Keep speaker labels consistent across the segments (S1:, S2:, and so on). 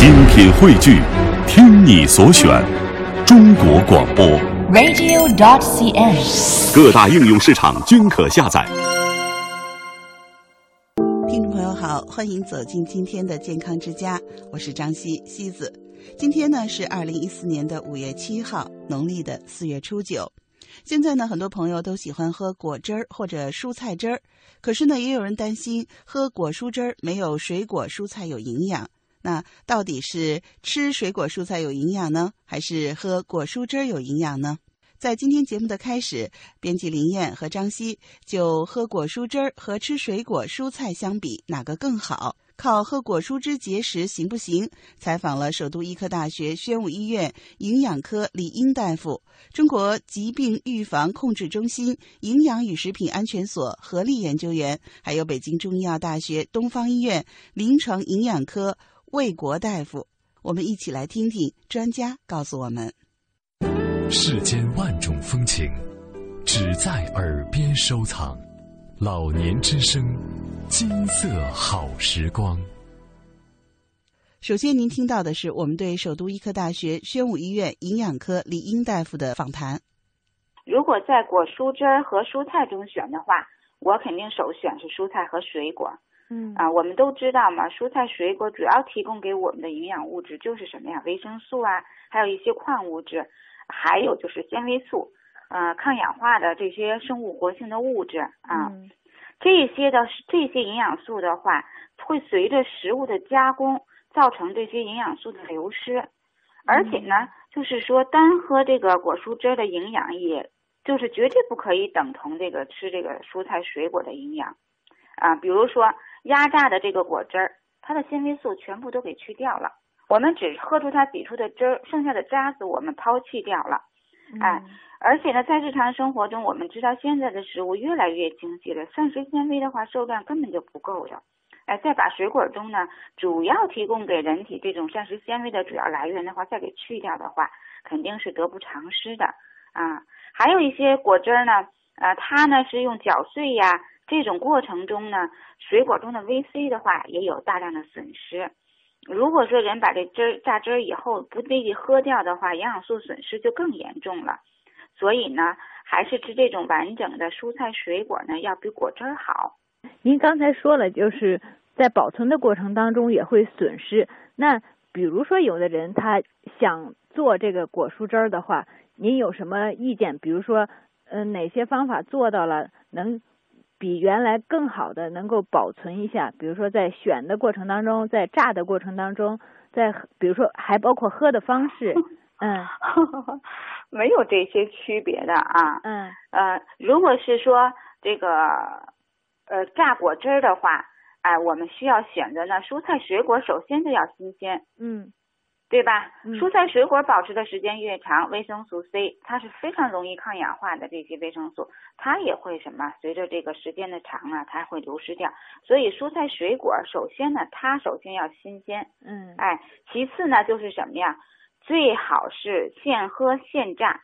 S1: 精品汇聚，听你所选，中国广播。
S2: radio.dot.cn，。
S1: 各大应用市场均可下载。
S3: 听众朋友好，欢迎走进今天的健康之家，我是张希西子。今天呢是二零一四年的五月七号，农历的四月初九。现在呢，很多朋友都喜欢喝果汁儿或者蔬菜汁儿，可是呢，也有人担心喝果蔬汁儿没有水果蔬菜有营养。那到底是吃水果蔬菜有营养呢，还是喝果蔬汁儿有营养呢？在今天节目的开始，编辑林燕和张希就喝果蔬汁儿和吃水果蔬菜相比，哪个更好？靠喝果蔬汁节食行不行？采访了首都医科大学宣武医院营养科李英大夫、中国疾病预防控制中心营养与食品安全所合力研究员，还有北京中医药大学东方医院临床营养科魏国大夫。我们一起来听听专家告诉我们。
S4: 世间万种风情，只在耳边收藏。老年之声，金色好时光。
S3: 首先，您听到的是我们对首都医科大学宣武医院营养科李英大夫的访谈。
S5: 如果在果蔬汁儿和蔬菜中选的话，我肯定首选是蔬菜和水果。
S6: 嗯
S5: 啊，我们都知道嘛，蔬菜水果主要提供给我们的营养物质就是什么呀？维生素啊，还有一些矿物质，还有就是纤维素，呃，抗氧化的这些生物活性的物质啊。
S6: 嗯
S5: 这些的这些营养素的话，会随着食物的加工造成这些营养素的流失，而且呢，就是说单喝这个果蔬汁儿的营养，也就是绝对不可以等同这个吃这个蔬菜水果的营养啊。比如说压榨的这个果汁儿，它的纤维素全部都给去掉了，我们只喝出它挤出的汁儿，剩下的渣子我们抛弃掉了。哎，而且呢，在日常生活中，我们知道现在的食物越来越精细了，膳食纤维的话受量根本就不够的。哎，再把水果中呢，主要提供给人体这种膳食纤维的主要来源的话，再给去掉的话，肯定是得不偿失的啊。还有一些果汁儿呢，呃，它呢是用搅碎呀，这种过程中呢，水果中的 VC 的话也有大量的损失。如果说人把这汁榨汁儿以后不立即喝掉的话，营养素损失就更严重了。所以呢，还是吃这种完整的蔬菜水果呢，要比果汁好。
S6: 您刚才说了，就是在保存的过程当中也会损失。那比如说，有的人他想做这个果蔬汁儿的话，您有什么意见？比如说，嗯、哪些方法做到了能比原来更好的能够保存一下？比如说，在选的过程当中，在榨的过程当中，在比如说还包括喝的方式，嗯，
S5: 没有这些区别的啊。
S6: 嗯
S5: 呃，如果是说这个呃榨果汁儿的话，哎、我们需要选择呢蔬菜水果，首先就要新鲜，
S6: 嗯
S5: 对吧？
S6: 嗯
S5: 蔬菜水果保持的时间越长，维生素 C 它是非常容易抗氧化的，这些维生素它也会什么？随着这个时间的长啊，它会流失掉。所以蔬菜水果首先呢，它首先要新鲜，
S6: 嗯
S5: 哎，其次呢就是什么呀？最好是现喝现榨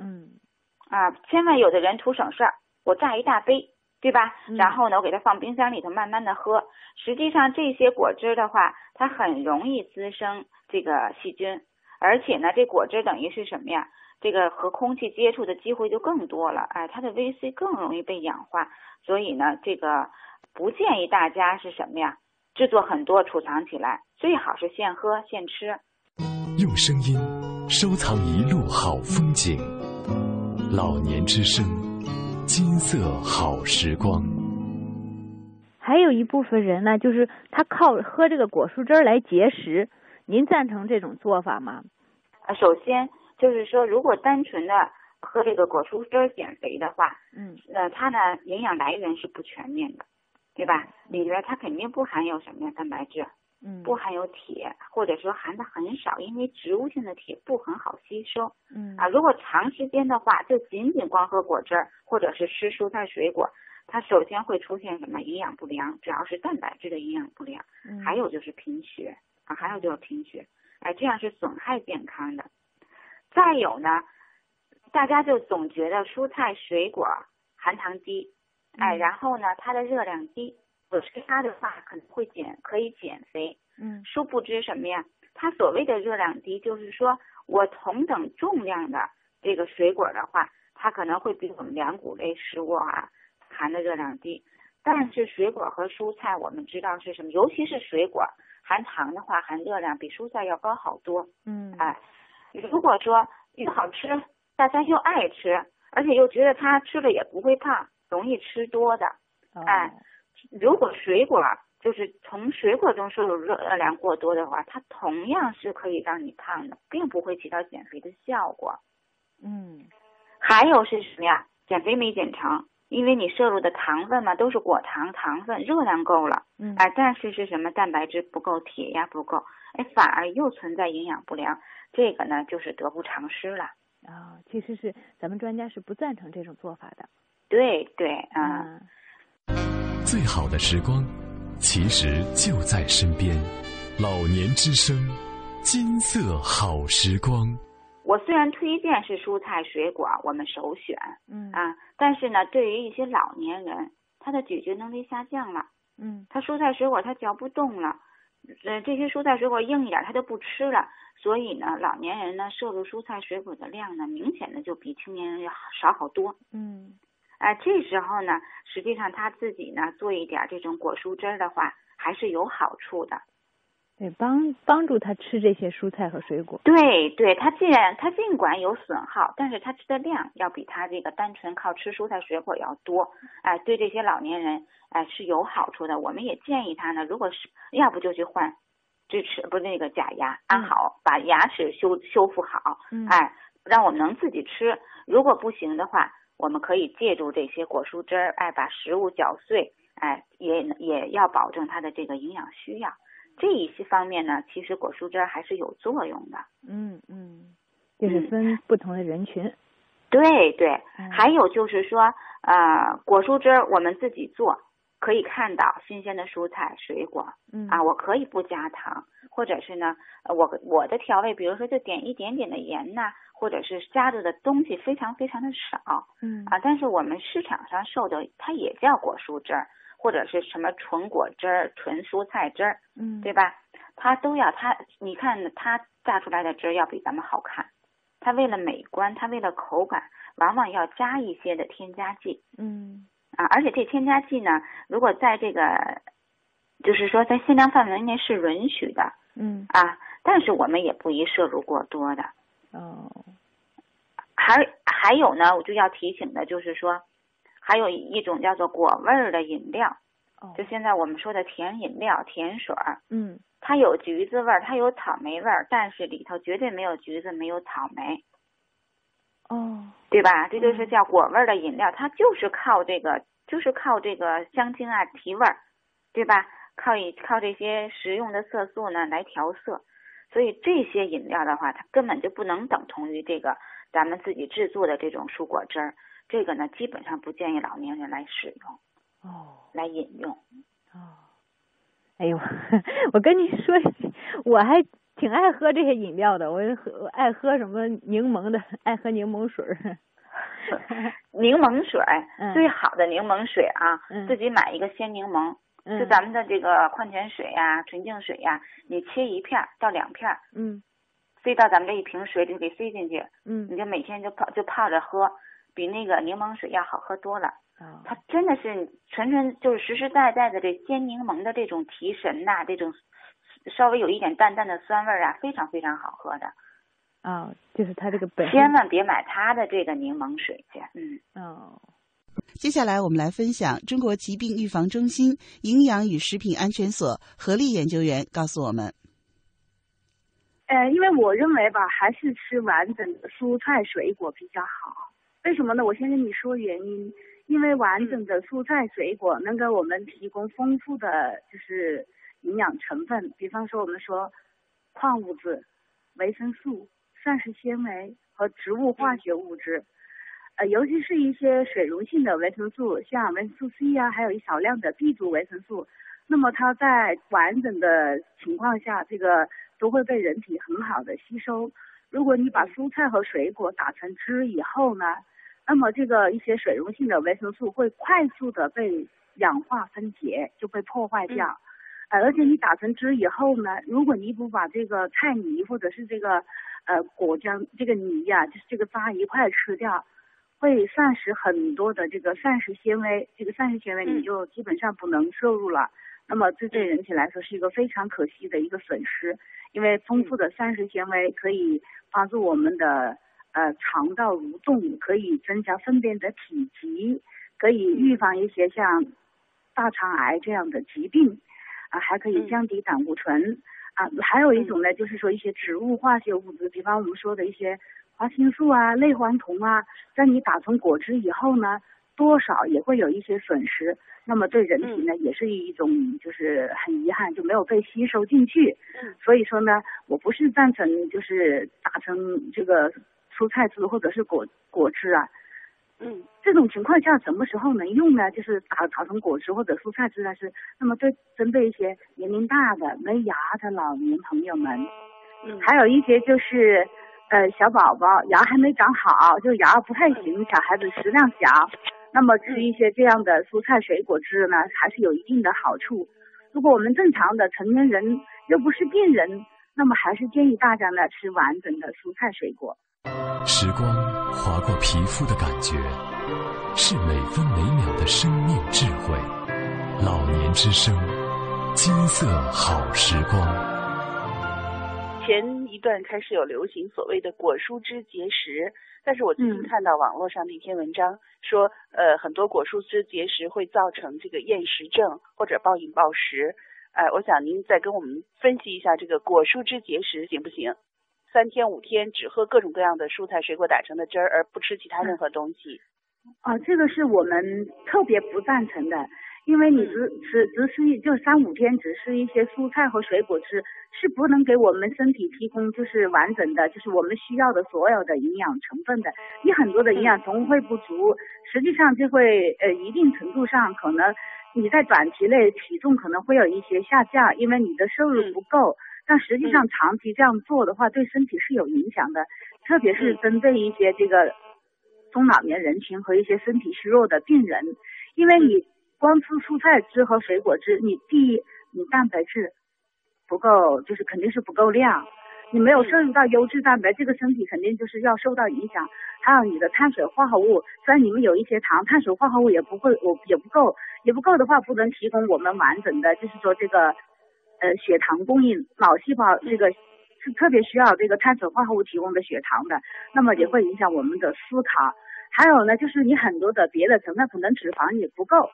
S6: 嗯
S5: 啊，千万有的人图省事儿，我榨一大杯，对吧？
S6: 嗯
S5: 然后呢，我给它放冰箱里头慢慢的喝。实际上这些果汁的话，它很容易滋生这个细菌，而且呢，这果汁等于是什么呀？这个和空气接触的机会就更多了，哎，它的 VC 更容易被氧化，所以呢，这个不建议大家是什么呀？制作很多储藏起来，最好是现喝现吃。
S4: 用声音收藏一路好风景，老年之声，金色好时光。
S6: 还有一部分人呢，就是他靠喝这个果蔬汁儿来节食，您赞成这种做法吗？
S5: 啊，首先就是说，如果单纯的喝这个果蔬汁儿减肥的话，
S6: 嗯
S5: 呃，它呢营养来源是不全面的，对吧？里边它肯定不含有什么呀蛋白质，
S6: 嗯。
S5: 不含有铁，或者说含的很少，因为植物性的铁不很好吸收。
S6: 嗯。
S5: 啊。如果长时间的话，就仅仅光喝果汁儿或者是吃蔬菜水果，它首先会出现什么营养不良，主要是蛋白质的营养不良，
S6: 嗯。
S5: 还有就是贫血啊，还有就是贫血，哎，这样是损害健康的。再有呢，大家就总觉得蔬菜水果含糖低，哎，
S6: 嗯。
S5: 然后呢，它的热量低，我吃它的话可能会减，可以减肥。
S6: 嗯
S5: 殊不知什么呀？它所谓的热量低，就是说我同等重量的这个水果的话，它可能会比我们粮谷类食物啊含的热量低。但是水果和蔬菜，我们知道是什么？尤其是水果含糖的话，含热量比蔬菜要高好多。
S6: 嗯，
S5: 哎，如果说又好吃，大家又爱吃，而且又觉得它吃了也不会胖，容易吃多的。哎，如果水果就是从水果中摄入热量过多的话，它同样是可以让你胖的，并不会起到减肥的效果。
S6: 嗯，
S5: 还有是什么呀？减肥没减成，因为你摄入的糖分嘛都是果糖，糖分热量够了，
S6: 嗯，
S5: 哎，但是是什么？蛋白质不够，铁呀不够，哎，反而又存在营养不良，这个呢就是得不偿失了。
S6: 啊，其实是咱们专家是不赞成这种做法的。
S5: 对对，嗯。
S4: 最好的时光，其实就在身边。老年之声，金色好时光。
S5: 我虽然推荐是蔬菜水果，我们首选，
S6: 嗯
S5: 啊，但是呢，对于一些老年人，他的咀嚼能力下降了，
S6: 嗯，
S5: 他蔬菜水果他嚼不动了，呃，这些蔬菜水果硬一点他就不吃了，所以呢，老年人呢摄入蔬菜水果的量呢，明显的就比青年人要少好多，
S6: 嗯。
S5: 哎，这时候呢，实际上他自己呢做一点这种果蔬汁儿的话，还是有好处的。
S6: 对，帮帮助他吃这些蔬菜和水果。
S5: 对，对他既然他尽管有损耗，但是他吃的量要比他这个单纯靠吃蔬菜水果要多。哎，对这些老年人哎是有好处的。我们也建议他呢，如果是要不就去换智齿，不是那个假牙，安好把牙齿修修复好。
S6: 嗯。
S5: 哎，让我们能自己吃。如果不行的话。我们可以借助这些果蔬汁儿，哎，把食物搅碎，哎，也也要保证它的这个营养需要。这一些方面呢，其实果蔬汁儿还是有作用的。
S6: 嗯嗯，就是分不同的人群。
S5: 对对，还有就是说，呃，果蔬汁儿我们自己做，可以看到新鲜的蔬菜水果。
S6: 嗯
S5: 啊，我可以不加糖，或者是呢，我我的调味，比如说就点一点点的盐呐。或者是加入的东西非常非常的少，
S6: 嗯
S5: 啊，但是我们市场上售的它也叫果蔬汁儿，或者是什么纯果汁儿、纯蔬菜汁儿，
S6: 嗯，
S5: 对吧？它都要它，你看它榨出来的汁儿要比咱们好看，它为了美观，它为了口感，往往要加一些的添加剂，
S6: 嗯，
S5: 啊，而且这添加剂呢，如果在这个，就是说在限量范围内是允许的，
S6: 嗯，
S5: 啊，但是我们也不宜摄入过多的。
S6: 哦，
S5: 还还有呢，我就要提醒的，就是说，还有一种叫做果味儿的饮料，
S6: 哦，
S5: 就现在我们说的甜饮料、甜水儿，
S6: 嗯，
S5: 它有橘子味儿，它有草莓味儿，但是里头绝对没有橘子，没有草莓，
S6: 哦，
S5: 对吧？这就是叫果味儿的饮料，它就是靠这个，就是靠这个香精啊提味儿，对吧？靠一靠这些食用的色素呢来调色。所以这些饮料的话，它根本就不能等同于这个咱们自己制作的这种蔬果汁儿。这个呢，基本上不建议老年人来使用，
S6: 哦，
S5: 来饮用。
S6: 哦，哎呦，我跟你说，我还挺爱喝这些饮料的。我喝爱喝什么柠檬的，爱喝柠檬水。
S5: 柠檬水，
S6: 嗯、
S5: 最好的柠檬水啊，
S6: 嗯、
S5: 自己买一个鲜柠檬。就咱们的这个矿泉水呀、纯净水呀，你切一片到两片，
S6: 嗯，
S5: 塞到咱们这一瓶水里给塞进去，
S6: 嗯，
S5: 你就每天就泡就泡着喝，比那个柠檬水要好喝多了。
S6: 哦，
S5: 它真的是纯纯就是实实在在的这鲜柠檬的这种提神呐，这种稍微有一点淡淡的酸味啊，非常非常好喝的。
S6: 哦，就是它这个本
S5: 千万别买它的这个柠檬水去，
S6: 嗯。哦。
S3: 接下来我们来分享中国疾病预防中心营养与食品安全所何丽研究员告诉我们。
S2: 呃，因为我认为吧，还是吃完整的蔬菜水果比较好。为什么呢？我先跟你说原因。因为完整的蔬菜水果能给我们提供丰富的就是营养成分，比方说我们说矿物质、维生素、膳食纤维和植物化学物质。呃，尤其是一些水溶性的维生素，像维生素 C 呀、啊，还有一少量的 B 族维生素，那么它在完整的情况下，这个都会被人体很好的吸收。如果你把蔬菜和水果打成汁以后呢，那么这个一些水溶性的维生素会快速的被氧化分解，就被破坏掉。
S5: 嗯、
S2: 呃，而且你打成汁以后呢，如果你不把这个菜泥或者是这个呃果浆这个泥呀、就是这个渣一块吃掉，会丧失很多的这个膳食纤维，这个膳食纤维你就基本上不能摄入了。那么这对人体来说是一个非常可惜的一个损失，因为丰富的膳食纤维可以帮助我们的呃肠道蠕动，可以增加粪便的体积，可以预防一些像大肠癌这样的疾病，啊，还可以降低胆固醇。啊，还有一种呢，就是说一些植物化学物质，比方我们说的一些花青素啊、类黄酮啊，在你打成果汁以后呢，多少也会有一些损失。那么对人体呢，也是一种就是很遗憾，就没有被吸收进去。所以说呢，我不是赞成就是打成这个蔬菜汁或者是果果汁啊。
S7: 嗯，
S2: 这种情况下什么时候能用呢？就是打打成果汁或者蔬菜汁呢？是那么对针对一些年龄大的没牙的老年朋友们，
S7: 嗯
S2: 还有一些就是呃小宝宝牙还没长好，就牙不太行，小孩子食量小，那么吃一些这样的蔬菜水果汁呢，还是有一定的好处。如果我们正常的成年人又不是病人，那么还是建议大家呢吃完整的蔬菜水果。
S4: 时光划过皮肤的感觉，是每分每秒的生命智慧。老年之声，金色好时光。
S7: 前一段开始有流行所谓的果蔬汁节食，但是我最近
S2: 嗯
S7: 看到网络上的一篇文章说，呃，很多果蔬汁节食会造成这个厌食症或者暴饮暴食。呃，我想您再跟我们分析一下这个果蔬汁节食行不行？三天五天只喝各种各样的蔬菜水果打成的汁儿，而不吃其他任何东西。
S2: 啊，这个是我们特别不赞成的，因为你只只只吃一就三五天只吃一些蔬菜和水果汁，是不能给我们身体提供就是完整的，就是我们需要的所有的营养成分的。你很多的营养成分会不足，实际上就会呃一定程度上可能你在短期内体重可能会有一些下降，因为你的摄入不够。但实际上长期这样做的话，对身体是有影响的，特别是针对一些这个中老年人群和一些身体虚弱的病人，因为你光吃蔬菜汁和水果汁，你第一你蛋白质不够，就是肯定是不够量，你没有摄入到优质蛋白，这个身体肯定就是要受到影响。还有你的碳水化合物，虽然你们有一些糖，碳水化合物也不会，我也不够，也不够的话，不能提供我们完整的，就是说这个呃血糖供应，脑细胞这个是特别需要这个碳水化合物提供的血糖的，那么也会影响我们的思考。还有呢，就是你很多的别的成分可能脂肪也不够，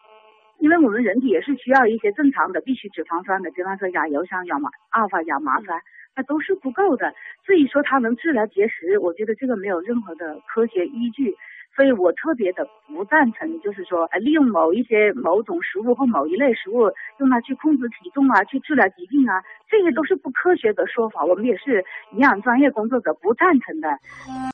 S2: 因为我们人体也是需要一些正常的必需脂肪酸的，比方说亚油酸、亚麻、阿尔法亚麻酸，那都是不够的。至于说它能治疗结石，我觉得这个没有任何的科学依据。所以我特别的不赞成，就是说，利用某一些某种食物或某一类食物，用它去控制体重啊，去治疗疾病啊，这些都是不科学的说法。我们也是营养专业工作者，不赞成的。